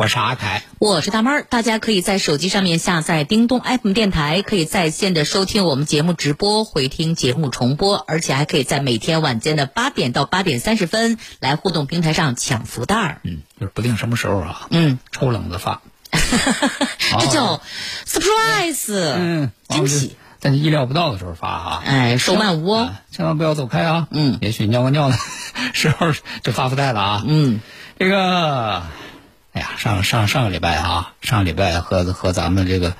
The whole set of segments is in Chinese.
我是阿凯，我是大妹儿。大家可以在手机上面下载叮咚 FM 电台，可以在线的收听我们节目直播、回听节目重播，而且还可以在每天晚间的八点到八点三十分来互动平台上抢福袋儿。嗯，就是不定什么时候啊，嗯，抽冷子发，这叫 surprise，嗯，惊喜，在你意料不到的时候发啊，哎，手慢无哦，千万不要走开啊，嗯，也许尿个尿的 时候就发福袋了啊，嗯，这个。哎呀，上上上个礼拜啊，上个礼拜和和咱们这个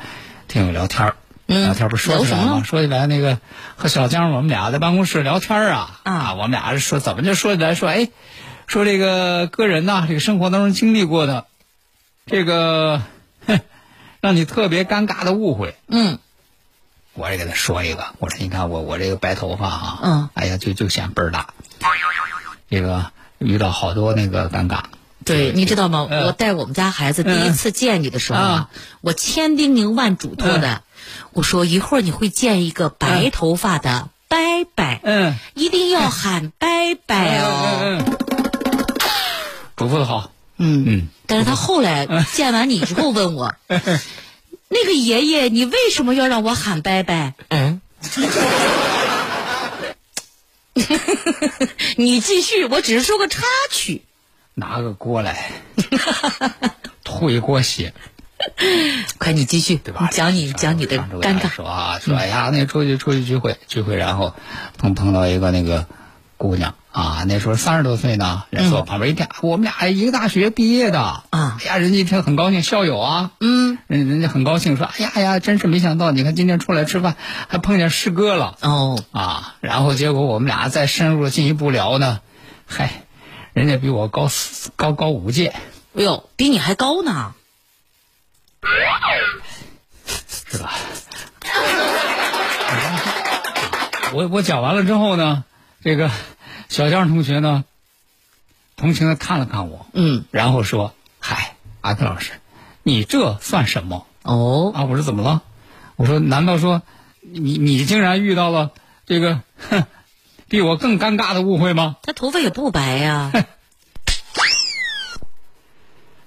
听友聊天儿，聊天不是说起来吗？说起来那个和小江我们俩在办公室聊天啊，啊，我们俩说怎么就说起来说，哎，说这个个人呐，这个生活当中经历过的这个让你特别尴尬的误会，嗯，我也给他说一个，我说你看我我这个白头发啊，嗯，哎呀就就显倍儿大，这个遇到好多那个尴尬。对，你知道吗？嗯我带我们家孩子第一次见你的时候啊，我千叮咛万嘱托的，我说一会儿你会见一个白头发的伯伯，嗯，一定要喊伯伯哦。嗯，嘱咐的好。嗯嗯，但是他后来见完你之后问我，那个爷爷，你为什么要让我喊伯伯？嗯。你继续，我只是说个插曲。拿个锅来，吐一锅血，快你继续，对吧？讲你讲你的尴尬。说啊，说哎呀，那出去出去聚会聚会，然后碰碰到一个那个姑娘啊，那时候三十多岁呢，人坐我旁边一看，我们俩一个大学毕业的。啊，哎呀，人家一听很高兴，校友啊，嗯，人人家很高兴说，哎呀呀，真是没想到，你看今天出来吃饭还碰见师哥了。哦。啊，然后结果我们俩再深入进一步聊呢，嗨。人家比我高四高高五届，哎呦，比你还高呢，是吧？我我讲完了之后呢，这个小江同学呢，同情的看了看我，嗯，然后说：“嗨，阿克老师，你这算什么？哦啊！”我说：“怎么了？”我说：“难道说你你竟然遇到了这个哼比我更尴尬的误会吗？”他头发也不白呀。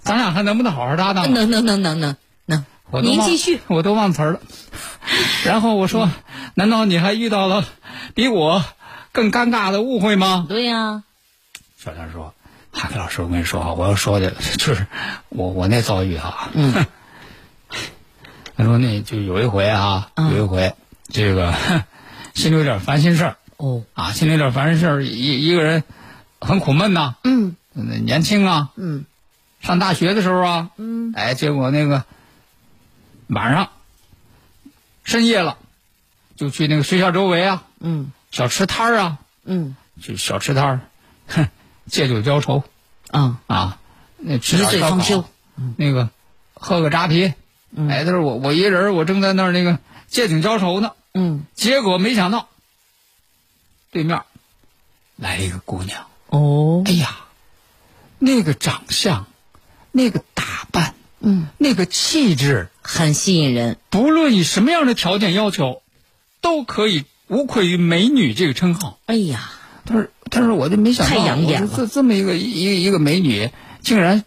咱俩还能不能好好搭档？能能能能能能。您继续，我都忘词儿了。然后我说：“难道你还遇到了比我更尴尬的误会吗？”对呀。小江说：“哈克老师，我跟你说啊，我要说的就是我我那遭遇啊。嗯。他说那就有一回啊，有一回这个心里有点烦心事儿。哦。啊，心里有点烦心事儿，一一个人很苦闷呐。嗯。年轻啊。嗯。上大学的时候啊，嗯，哎，结果那个晚上深夜了，就去那个学校周围啊，嗯，小吃摊儿啊，嗯，去小吃摊儿，哼，借酒浇愁，啊啊，那吃点烧烤，那个喝个扎啤，嗯、哎，他说我我一人，我正在那儿那个借酒浇愁呢，嗯，结果没想到对面来了一个姑娘，哦，哎呀，那个长相。那个打扮，嗯，那个气质很吸引人。不论以什么样的条件要求，都可以无愧于美女这个称号。哎呀，但是但是我就没想到，太养眼了，这这么一个一一个美女，竟然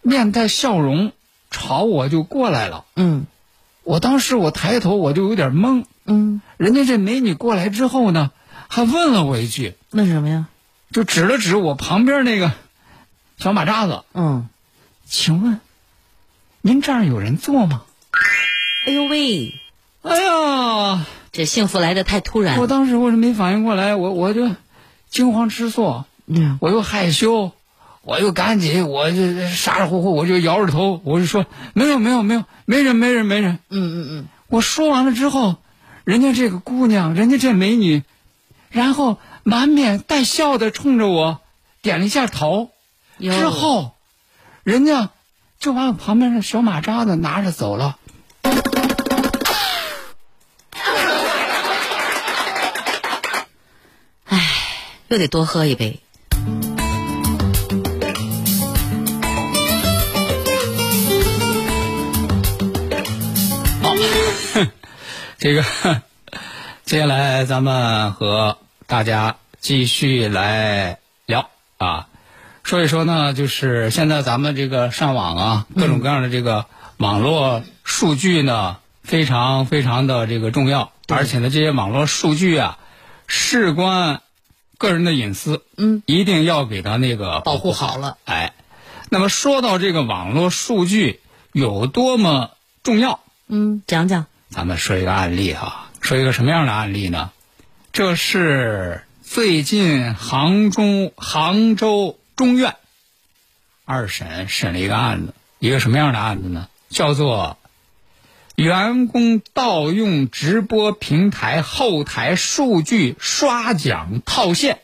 面带笑容朝我就过来了。嗯，我当时我抬头我就有点懵。嗯，人家这美女过来之后呢，还问了我一句，问什么呀？就指了指我旁边那个小马扎子。嗯。请问，您这儿有人坐吗？哎呦喂，哎呀，这幸福来的太突然我。当时我是没反应过来，我我就惊慌失措，嗯，我又害羞，我又赶紧，我就傻傻乎乎，我就摇着头，我就说没有没有没有，没人没人没人。嗯嗯嗯，我说完了之后，人家这个姑娘，人家这美女，然后满面带笑的冲着我点了一下头，之后，人家就把我旁边的小马扎子拿着走了。又得多喝一杯。这个，接下来咱们和大家继续来聊。啊，说一说呢，就是现在咱们这个上网啊，各种各样的这个网络数据呢，非常非常的这个重要，而且呢，这些网络数据啊，事关个人的隐私，嗯，一定要给它那个保护好了。哎，那么说到这个网络数据有多么重要，嗯，讲讲。咱们说一个案例哈，说一个什么样的案例呢？这是最近杭州杭州中院二审审了一个案子，一个什么样的案子呢？叫做员工盗用直播平台后台数据刷奖套现，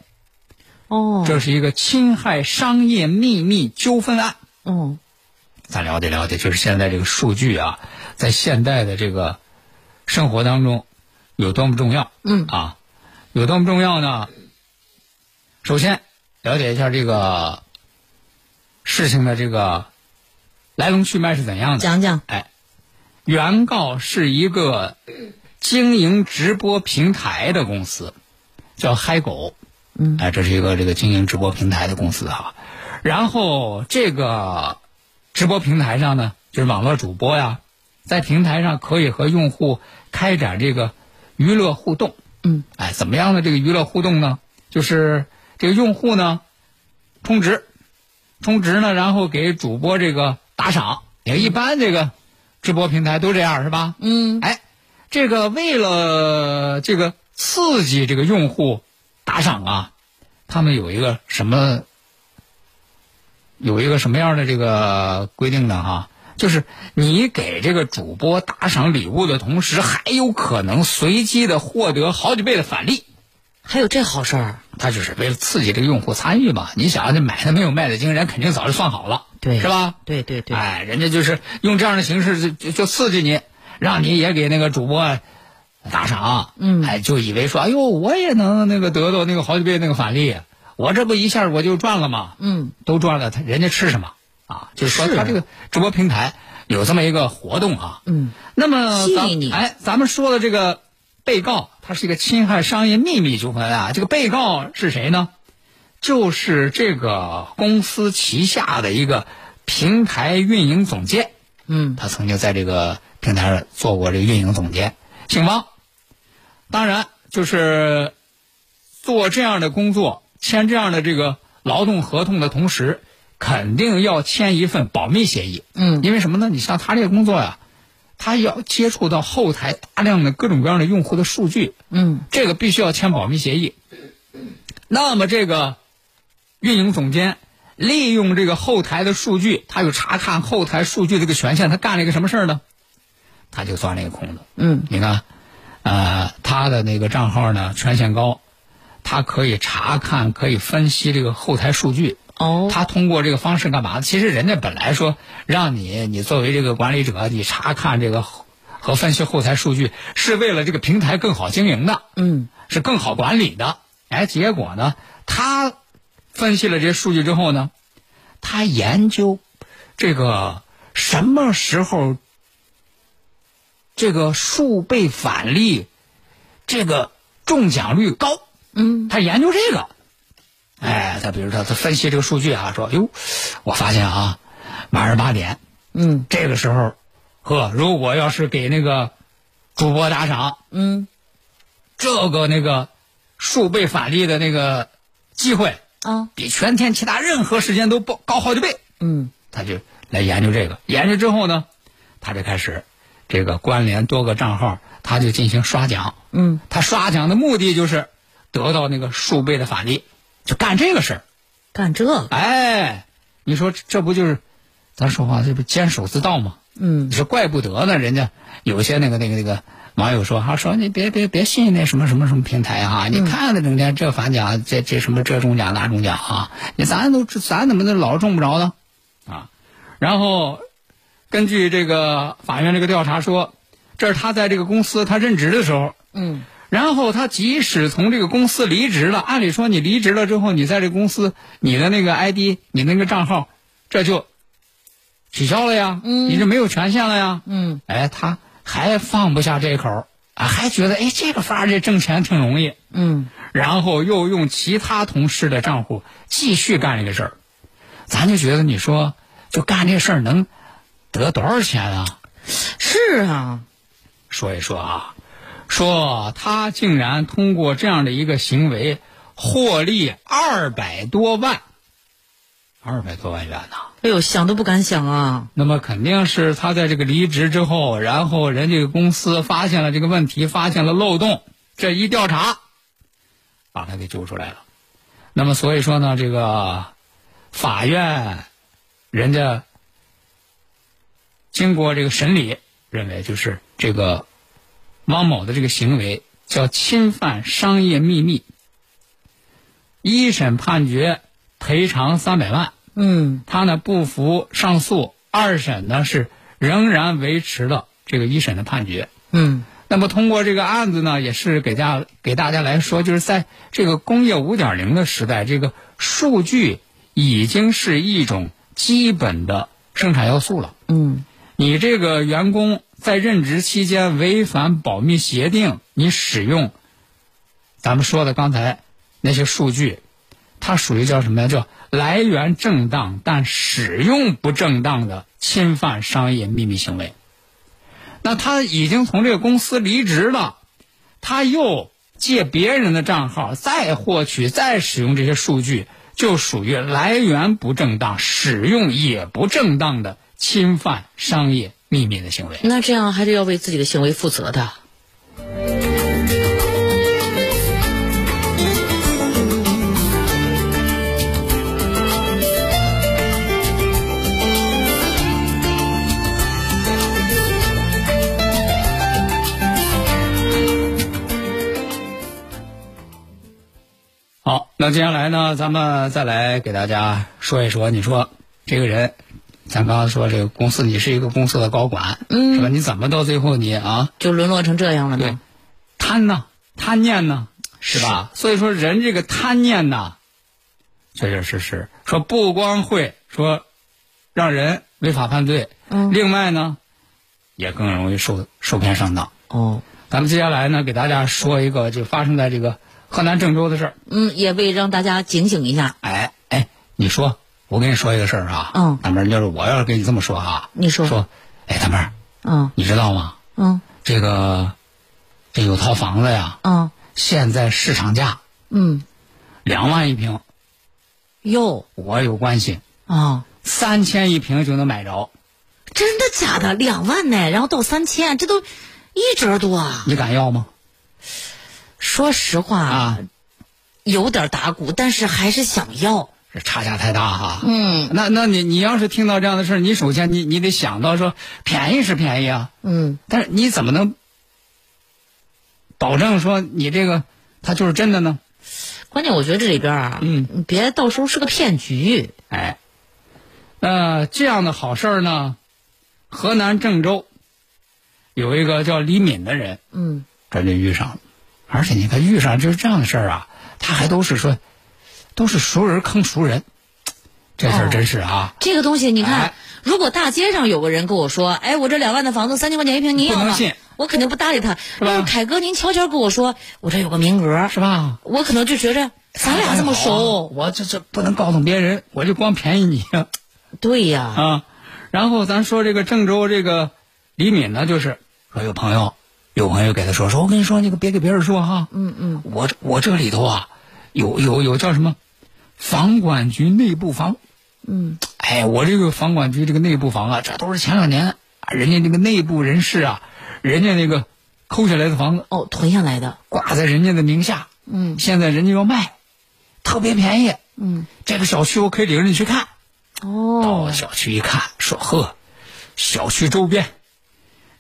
哦，这是一个侵害商业秘密纠纷案。嗯咱了解了解，就是现在这个数据啊，在现代的这个生活当中有多么重要。嗯啊，有多么重要呢？首先了解一下这个事情的这个来龙去脉是怎样的。讲讲。哎，原告是一个经营直播平台的公司，叫嗨狗。嗯，哎，这是一个这个经营直播平台的公司哈。然后这个直播平台上呢，就是网络主播呀，在平台上可以和用户开展这个娱乐互动。嗯，哎，怎么样的这个娱乐互动呢？就是这个用户呢，充值，充值呢，然后给主播这个打赏。也一般这个直播平台都这样是吧？嗯哎，这个为了这个刺激这个用户打赏啊，他们有一个什么有一个什么样的这个规定呢？哈，就是你给这个主播打赏礼物的同时，还有可能随机的获得好几倍的返利。还有这好事儿？他就是为了刺激这个用户参与嘛。你想，这买的没有卖的精，人肯定早就算好了，对是吧？对对对。哎，人家就是用这样的形式就就就刺激你，让你也给那个主播打赏。嗯哎，就以为说，哎呦，我也能那个得到那个好几倍那个返利，我这不一下我就赚了吗？嗯都赚了，他人家吃什么啊？就是说是他这个直播平台有这么一个活动啊。嗯，那么哎，咱们说的这个被告，他是一个侵害商业秘密纠纷啊。这个被告是谁呢？就是这个公司旗下的一个平台运营总监。嗯他曾经在这个平台上做过这个运营总监，姓汪。当然，就是做这样的工作，签这样的这个劳动合同的同时，肯定要签一份保密协议。嗯因为什么呢？你像他这个工作呀，他要接触到后台大量的各种各样的用户的数据，嗯这个必须要签保密协议。那么这个运营总监利用这个后台的数据，他有查看后台数据这个权限，他干了一个什么事儿呢？他就钻了一个空子。嗯你看，呃，他的那个账号呢权限高，他可以查看、可以分析这个后台数据。哦他通过这个方式干嘛？其实人家本来说让你，你作为这个管理者，你查看这个和分析后台数据，是为了这个平台更好经营的，嗯是更好管理的。哎，结果呢，他分析了这些数据之后呢，他研究这个什么时候这个数倍返利，这个中奖率高，嗯他研究这个。哎，他比如说他分析这个数据啊，说哟，我发现啊，晚上八点嗯这个时候，呵，如果要是给那个主播打赏，嗯这个那个数倍返利的那个机会，啊比全天其他任何时间都高高好几倍。嗯他就来研究这个，研究之后呢，他就开始这个关联多个账号，他就进行刷奖。嗯，他刷奖的目的就是得到那个数倍的返利，就干这个事儿。干这个，哎，你说这不就是咱说话这不监守自盗吗？嗯你说怪不得呢，人家有些那个那个那个网友说哈、说你别别别信那什么什么什么平台哈、你看着整天这反奖这这什么这中奖那中奖啊，你咱都咱怎么都老中不着呢啊？然后根据这个法院这个调查说，这是他在这个公司他任职的时候，嗯然后他即使从这个公司离职了，按理说你离职了之后，你在这公司你的那个 ID 你那个账号这就取消了呀，嗯。你就没有权限了呀。嗯。哎，他还放不下这口啊，还觉得哎这个法儿这挣钱挺容易，嗯，然后又用其他同事的账户继续干这个事儿，咱就觉得你说就干这事儿能得多少钱啊？是啊，说一说啊，说他竟然通过这样的一个行为获利二百多万，二百多万元呐、哎呦，想都不敢想啊。那么肯定是他在这个离职之后，然后人这个公司发现了这个问题，发现了漏洞，这一调查，把他给揪出来了。那么所以说呢，这个法院人家经过这个审理，认为就是这个汪某的这个行为叫侵犯商业秘密，一审判决赔偿三百万。嗯他呢不服上诉，二审呢是仍然维持了这个一审的判决。嗯那么通过这个案子呢，也是给家给大家来说，就是在这个工业五点零的时代，这个数据已经是一种基本的生产要素了。嗯你这个员工在任职期间违反保密协定，你使用咱们说的刚才那些数据，它属于叫什么呀？叫来源正当但使用不正当的侵犯商业秘密行为。那他已经从这个公司离职了，他又借别人的账号再获取、再使用这些数据，就属于来源不正当、使用也不正当的侵犯商业秘密的行为。那这样还是要为自己的行为负责的。好，那接下来呢，咱们再来给大家说一说，你说这个人，咱刚刚说这个公司，你是一个公司的高管，嗯是吧？你怎么到最后你啊就沦落成这样了对呢？贪呢，贪念呢，是吧？所以说人这个贪念呐，确确实实说不光会说让人违法犯罪，嗯另外呢，也更容易受受骗上当。哦，咱们接下来呢，给大家说一个就发生在这个河南郑州的事儿。嗯，也为让大家警醒一下。哎哎，你说，我跟你说一个事儿啊，嗯。大妹儿，就是我要是跟你这么说哈，你说。说，哎，大妹儿，嗯。你知道吗？嗯。这个这有套房子呀，嗯。现在市场价嗯，两万一平，哟。我有关系，啊，三千一平就能买着，真的假的？两万呢，然后到三千，这都一折多啊！你敢要吗？说实话啊，有点打鼓，但是还是想要。这差价太大哈。嗯那那你你要是听到这样的事儿，你首先你你得想到说便宜是便宜啊，嗯，但是你怎么能保证说你这个它就是真的呢？关键我觉得这里边啊，嗯你别到时候是个骗局。哎，那这样的好事儿呢，河南郑州有一个叫李敏的人，嗯这就遇上了，而且你看遇上就是这样的事儿啊，他还都是说都是熟人坑熟人，这事儿哦。真是啊，这个东西你看，哎。如果大街上有个人跟我说：“哎，我这两万的房子三千块钱一平，你要吗？不能信？”我肯定不搭理他。吧？但是凯哥，您悄悄跟我说，我这有个名额，是吧？我可能就觉着咱俩这么熟，我这这不能告诉别人，我就光便宜你 对呀，啊。然后咱说这个郑州这个李敏呢，就是说有朋友有朋友给他说说，我跟你说，你可别给别人说哈，嗯嗯，我我这里头啊，有有有叫什么房管局内部房，嗯，哎，我这个房管局这个内部房啊，这都是前两年人家那个内部人士啊，人家那个抠下来的房子哦，囤下来的，挂在人家的名下。嗯，现在人家要卖，特别便宜。嗯，这个小区我可以领着你去看。哦，到小区一看，说呵，小区周边，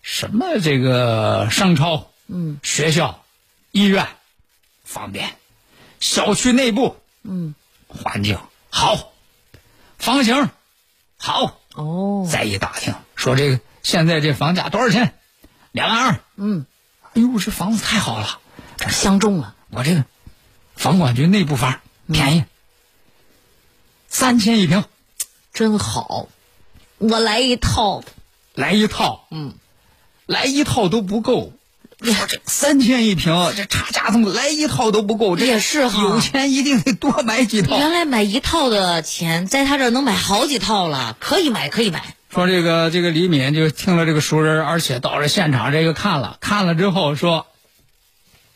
什么这个商超，嗯，学校、医院，方便。小区内部，嗯，环境好，房型好。哦，再一打听，说这个现在这房价多少钱？两万二。嗯，哎呦，这房子太好了，这相中了。我这个房管局内部房便宜，三千一平，真好，我来一套。来一套，嗯，来一套都不够。说这三千一平，这差价怎么来一套都不够，这也是哈有钱一定得多买几套。原来买一套的钱，在他这能买好几套了，可以买，可以买。说这个这个李敏就听了这个熟人，而且到了现场这个看了看了之后说，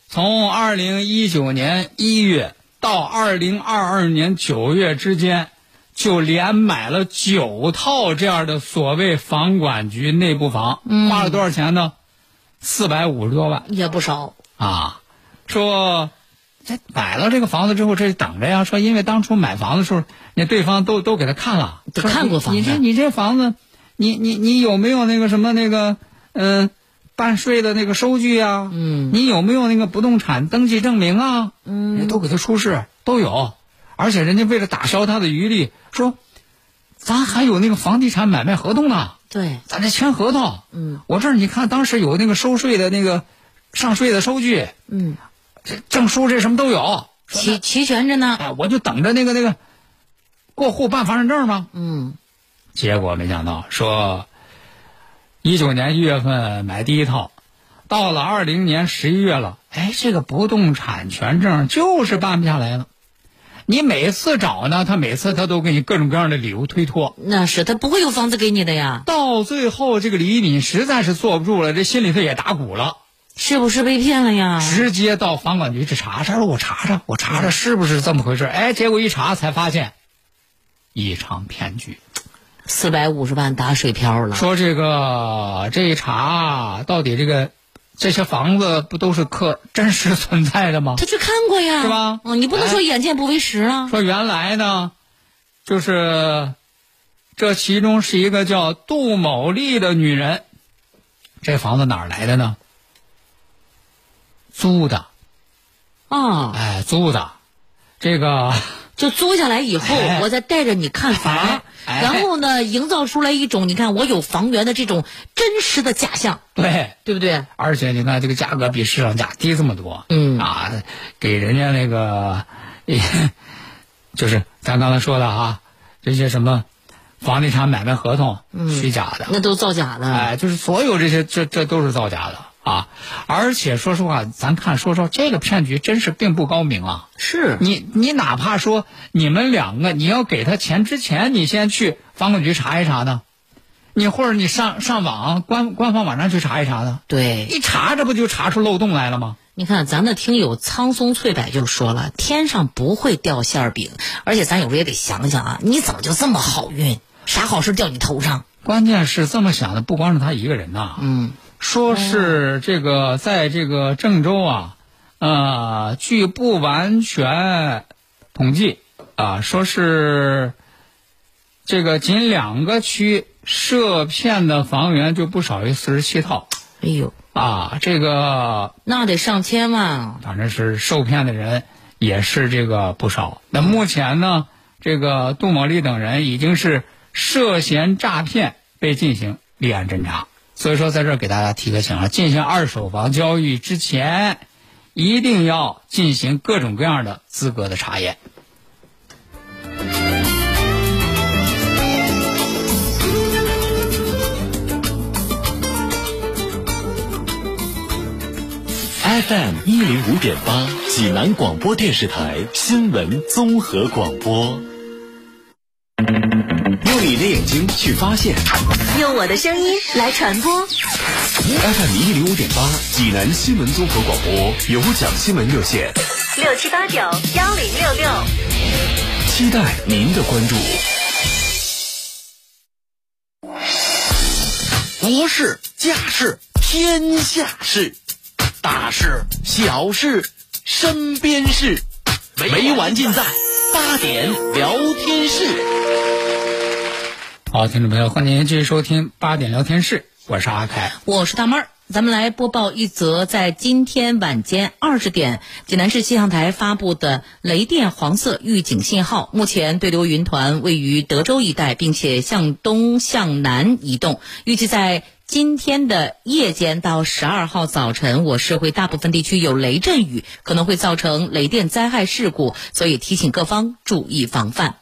从二零一九年一月到二零二二年九月之间，就连买了九套这样的所谓房管局内部房，花了多少钱呢？四百五十多万也不少。啊！说这买了这个房子之后，这等着呀。说因为当初买房的时候，那对方都都给他看了，都看过房子你这你这房子，你你你有没有那个什么那个嗯、办税的那个收据啊？嗯你有没有那个不动产登记证明啊？嗯人都给他出示，都有。而且人家为了打消他的余力，说咱还有那个房地产买卖合同呢。对，咱这签合同，嗯，我这儿你看当时有那个收税的那个上税的收据，嗯，这证书这什么都有，齐齐全着呢。哎，我就等着那个那个过户办房产证吗？嗯，结果没想到说，一九年一月份买第一套，到了二零年十一月了，哎，这个不动产权证就是办不下来了。你每次找呢，他每次他都给你各种各样的理由推脱，那是他不会有房子给你的呀，到最后这个李敏实在是坐不住了，这心里头也打鼓了。是不是被骗了呀？直接到房管局去查查，说我查查，我查查是不是这么回事？哎，结果一查才发现，一场骗局。四百五十万打水漂了。说这个这一查，到底这个这些房子不都是客真实存在的吗？他去看过呀，是吧嗯，你不能说眼见不为实啊。说原来呢，就是这其中是一个叫杜某丽的女人，这房子哪儿来的呢？租的，啊，哎，租的，这个。就租下来以后，哎我再带着你看房，哎哎然后呢，营造出来一种你看我有房源的这种真实的假象，对，对不对？而且你看这个价格比市场价低这么多，嗯啊，给人家那个，就是咱刚才说的啊，这些什么房地产买卖合同，虚假的，那都造假的。哎，就是所有这些，这这都是造假的啊！而且说实话，咱看说说，这个骗局真是并不高明啊！是，你你哪怕说你们两个你要给他钱之前，你先去房管局查一查呢，你或者你上上网官官方网站去查一查呢，对。一查这不就查出漏洞来了吗？你看，咱的听友苍松翠柏就说了，天上不会掉馅儿饼，而且咱有时候也得想想啊，你怎么就这么好运？啥好事掉你头上？关键是这么想的，不光是他一个人呐。嗯，说是这个在这个郑州啊，呃，据不完全统计啊，说是这个仅两个区涉骗的房源就不少于四十七套哎呦，啊，这个那得上千万啊！反正是受骗的人也是这个不少。那目前呢，这个杜某丽等人已经是涉嫌诈骗被进行立案侦查。所以说，在这儿给大家提个醒啊，进行二手房交易之前，一定要进行各种各样的资格的查验。FM 一零五点八，济南广播电视台新闻综合广播。用你的眼睛去发现用我的声音来传播。，FM 一零五点八，济南新闻综合广播有奖新闻热线，六七八九幺零六六。期待您的关注。国事、家事、天下事，大事、小事、身边事，每晚尽在八点聊天室。好，听众朋友，欢迎您继续收听八点聊天室，我是阿凯。我是大妹儿，咱们来播报一则在今天晚间二十点，济南市气象台发布的雷电黄色预警信号。目前对流云团位于德州一带，并且向东向南移动，预计在今天的夜间到十二号早晨，我市会大部分地区有雷阵雨，可能会造成雷电灾害事故，所以提醒各方注意防范。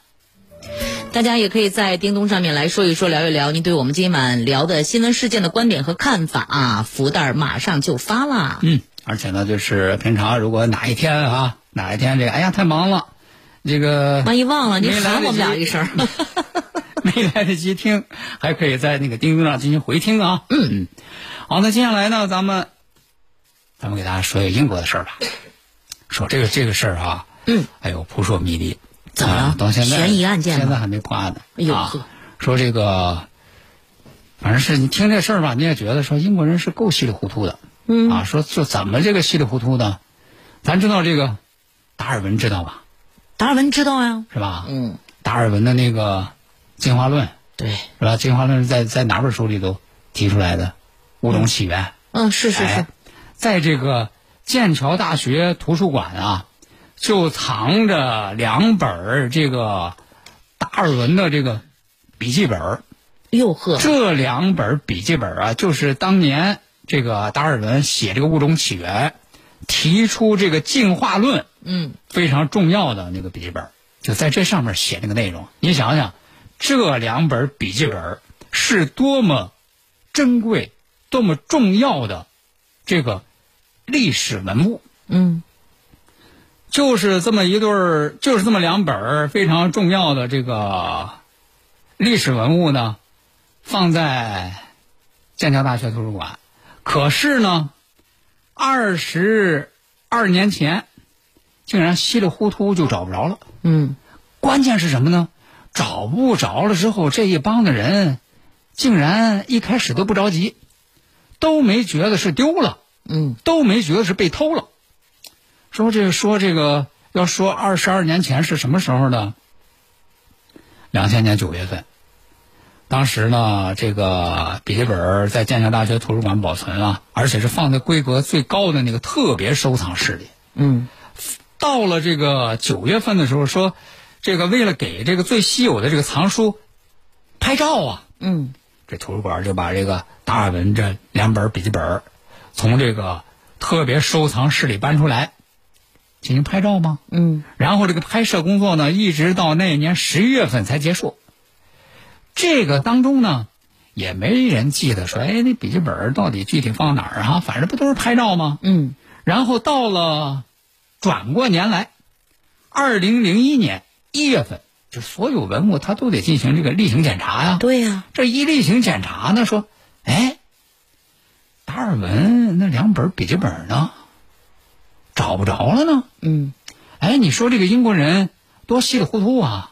大家也可以在叮咚上面来说一说、聊一聊您对我们今晚聊的新闻事件的观点和看法啊！福袋马上就发啦。嗯，而且呢，就是平常如果哪一天啊，哪一天这个，哎呀太忙了，这个万一忘了，您喊我们俩一声。没来得及听，还可以在那个叮咚上进行回听啊。嗯，好，那接下来呢，咱们咱们给大家说一个英国的事儿吧。说这个这个事儿啊，嗯，哎呦扑朔迷离，怎么了啊到现在悬疑案件现在还没破案呢。啊哎呦呵，说这个，反正是你听这事儿吧，你也觉得说英国人是够稀里糊涂的。嗯啊，说就怎么这个稀里糊涂呢？咱知道这个达尔文知道吧？达尔文知道呀。是吧？嗯，达尔文的那个进化论对，是吧？进化论是在在哪本书里头提出来的？物种起源。嗯，是是是哎，在这个剑桥大学图书馆啊，就藏着两本儿这个达尔文的这个笔记本儿。哟呵，这两本笔记本啊，就是当年这个达尔文写这个物种起源，提出这个进化论嗯，非常重要的那个笔记本，就在这上面写那个内容。你想想，这两本笔记本是多么珍贵、多么重要的这个历史文物。嗯，就是这么一对儿，就是这么两本儿非常重要的这个历史文物呢，放在剑桥大学图书馆。可是呢，二十二年前，竟然稀里糊涂就找不着了。嗯，关键是什么呢？找不着了之后，这一帮的人竟然一开始都不着急，都没觉得是丢了，嗯，都没觉得是被偷了。说这个说这个要说二十二年前是什么时候呢？两千年九月份，当时呢，这个笔记本在剑桥大学图书馆保存啊，而且是放在规格最高的那个特别收藏室里。嗯，到了这个九月份的时候，说这个为了给这个最稀有的这个藏书拍照啊，嗯，这图书馆就把这个达尔文这两本笔记本从这个特别收藏室里搬出来，进行拍照吗？嗯，然后这个拍摄工作呢，一直到那年十一月份才结束。这个当中呢，也没人记得说，哎，那笔记本到底具体放哪儿啊？反正不都是拍照吗？嗯，然后到了转过年来，二零零一年一月份，就所有文物它都得进行这个例行检查呀。对呀、这一例行检查呢，说，哎，达尔文那两本笔记本呢，找不着了呢。嗯，哎，你说这个英国人多稀里糊涂啊！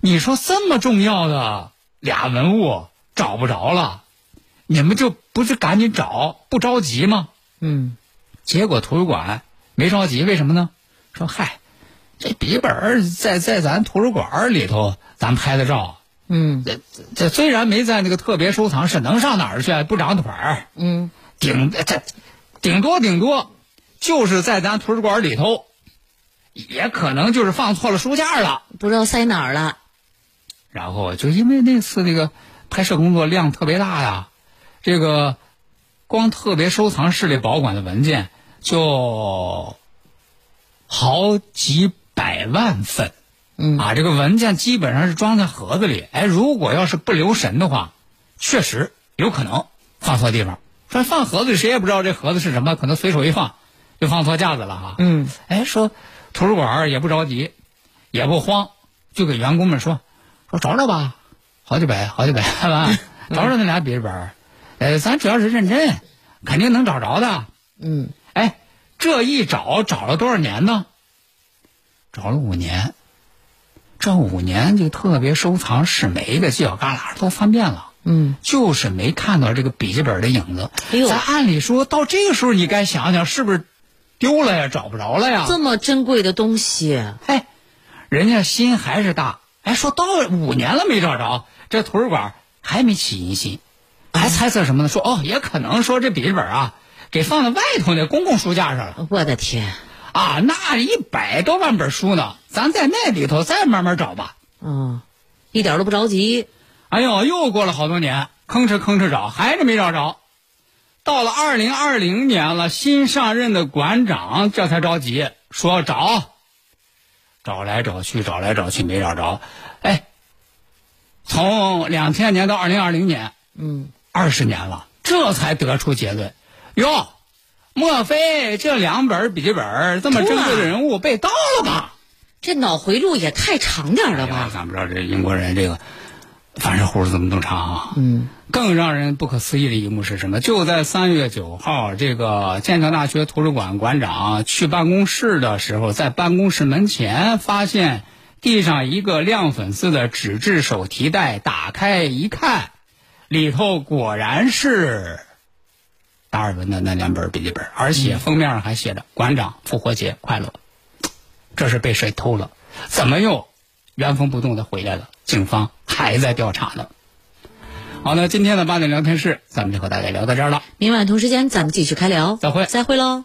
你说这么重要的俩文物找不着了，你们就不是赶紧找，不着急吗？嗯，结果图书馆没着急，为什么呢？说嗨，这笔记本儿在在咱图书馆里头，咱拍的照，嗯，这这虽然没在那个特别收藏室，能上哪儿去？不长腿儿，嗯，顶这顶多顶多就是在咱图书馆里头，也可能就是放错了书架了。不知道塞哪儿了。然后就因为那次那个拍摄工作量特别大呀，这个光特别收藏室里保管的文件就好几百万份，嗯啊，这个文件基本上是装在盒子里。哎，如果要是不留神的话，确实有可能放错地方。说放盒子里，谁也不知道这盒子是什么，可能随手一放就放错架子了哈。嗯，哎，说图书馆也不着急，也不慌，就给员工们说说找找吧，好几百好几百吧，找找那俩笔记本儿，呃，咱只要是认真，肯定能找着的。嗯，哎，这一找找了多少年呢？找了五年。这五年就特别收藏室每一个犄角旮旯都翻遍了，嗯，就是没看到这个笔记本的影子。哎呦咱按理说到这个时候，你该想想是不是丢了呀，找不着了呀？这么珍贵的东西，哎，人家心还是大。哎，说到五年了没找着，这图书馆还没起疑心，还猜测什么呢？说哦，也可能说这笔记本啊，给放在外头那公共书架上了我的天，啊，那一百多万本书呢，咱在那里头再慢慢找吧。嗯，一点都不着急。哎呦，又过了好多年，吭哧吭哧找，还是没找着。到了二零二零年了，新上任的馆长这才着急，说找，找来找去，找来找去没找着。哎，从两千年到二零二零年，嗯，二十年了，这才得出结论。哟，莫非这两本笔记本这么珍贵的人物被盗了吧？这脑回路也太长点儿了吧？咱不知道这英国人这个反正胡子怎么那么长啊？嗯，更让人不可思议的一幕是什么？就在三月九号，这个剑桥大学图书馆馆长去办公室的时候，在办公室门前发现地上一个亮粉色的纸质手提袋，打开一看，里头果然是达尔文的那两本笔记本，而且封面上还写着“馆长复活节快乐”。这是被谁偷了？怎么又原封不动的回来了？警方还在调查呢。好的，今天的八点聊天室，咱们就和大家聊到这儿了。明晚同时间咱们继续开聊，再会再会喽。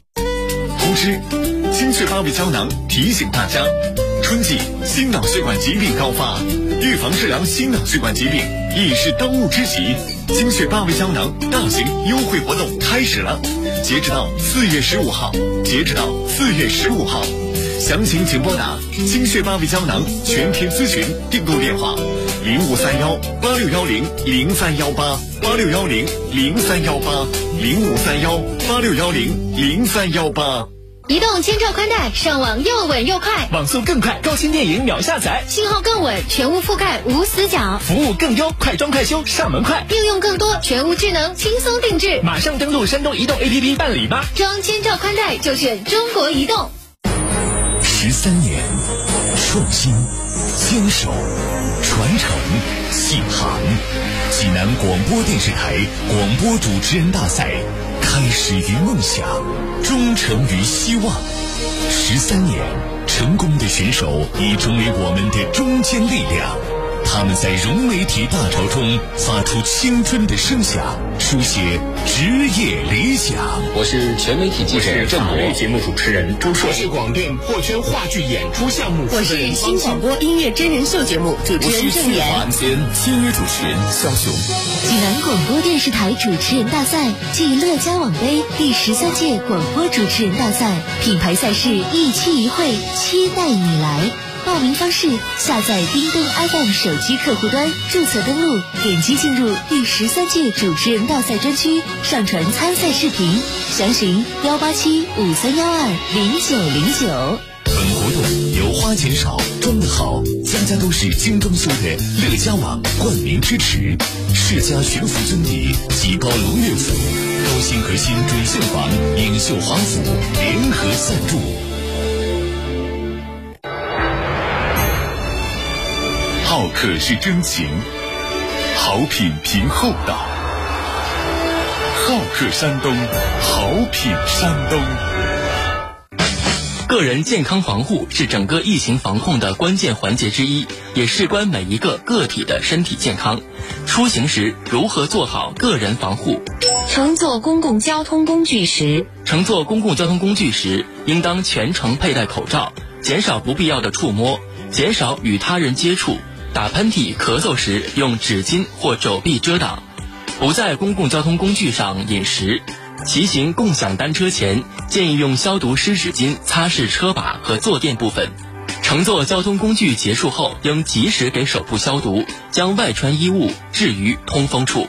通知：精血八味胶囊提醒大家，春季心脑血管疾病高发，预防治疗心脑血管疾病亦是当务之急。精血八味胶囊大型优惠活动开始了，截止到四月十五号，截止到四月十五号，详情请拨打精血八味胶囊全天咨询订购电话零五三幺八六幺零零三幺八八六幺零零三幺八零五三幺八六幺零零三幺八。移动千兆宽带，上网又稳又快，网速更快，高清电影秒下载，信号更稳，全屋覆盖无死角，服务更优，快装快修，上门快。应用更多，全屋智能，轻松定制。马上登录山东移动 APP 办理吧。装千兆宽带就选中国移动。十三年，创新、坚守、传承、启航。济南广播电视台广播主持人大赛，开始于梦想，忠诚于希望。十三年，成功的选手已成为我们的中坚力量。他们在融媒体大潮中发出青春的声响，书写职业理想。我是全媒体记者郑博。节目主持人朱硕，我是广电破圈话剧演出项目我是新广播音乐真人秀节目主持人郑岩。晚间签约主持人肖雄。济南广播电视台主持人大赛暨乐家网杯第十三届广播主持人大赛品牌赛事一期一会，期待你来。报名方式：下载叮咚 FM 手机客户端，注册登录，点击进入第十三届主持人大赛专区，上传参赛视频。详询幺八七五三幺二零九零九。本活动由花钱少装得好，家家都是精装修的乐家网冠名支持，世家悬浮尊邸吉高龙悦府、高新核心准现房、颖秀华府联合赞助。好客是真情，好品凭厚道。好客山东，好品山东。个人健康防护是整个疫情防控的关键环节之一，也事关每一个个体的身体健康。出行时如何做好个人防护？乘坐公共交通工具时，乘坐公共交通工具时，应当全程佩戴口罩，减少不必要的触摸，减少与他人接触。打喷嚏、咳嗽时用纸巾或肘臂遮挡，不在公共交通工具上饮食。骑行共享单车前，建议用消毒湿纸巾擦拭车把和坐垫部分。乘坐交通工具结束后，应及时给手部消毒，将外穿衣物置于通风处。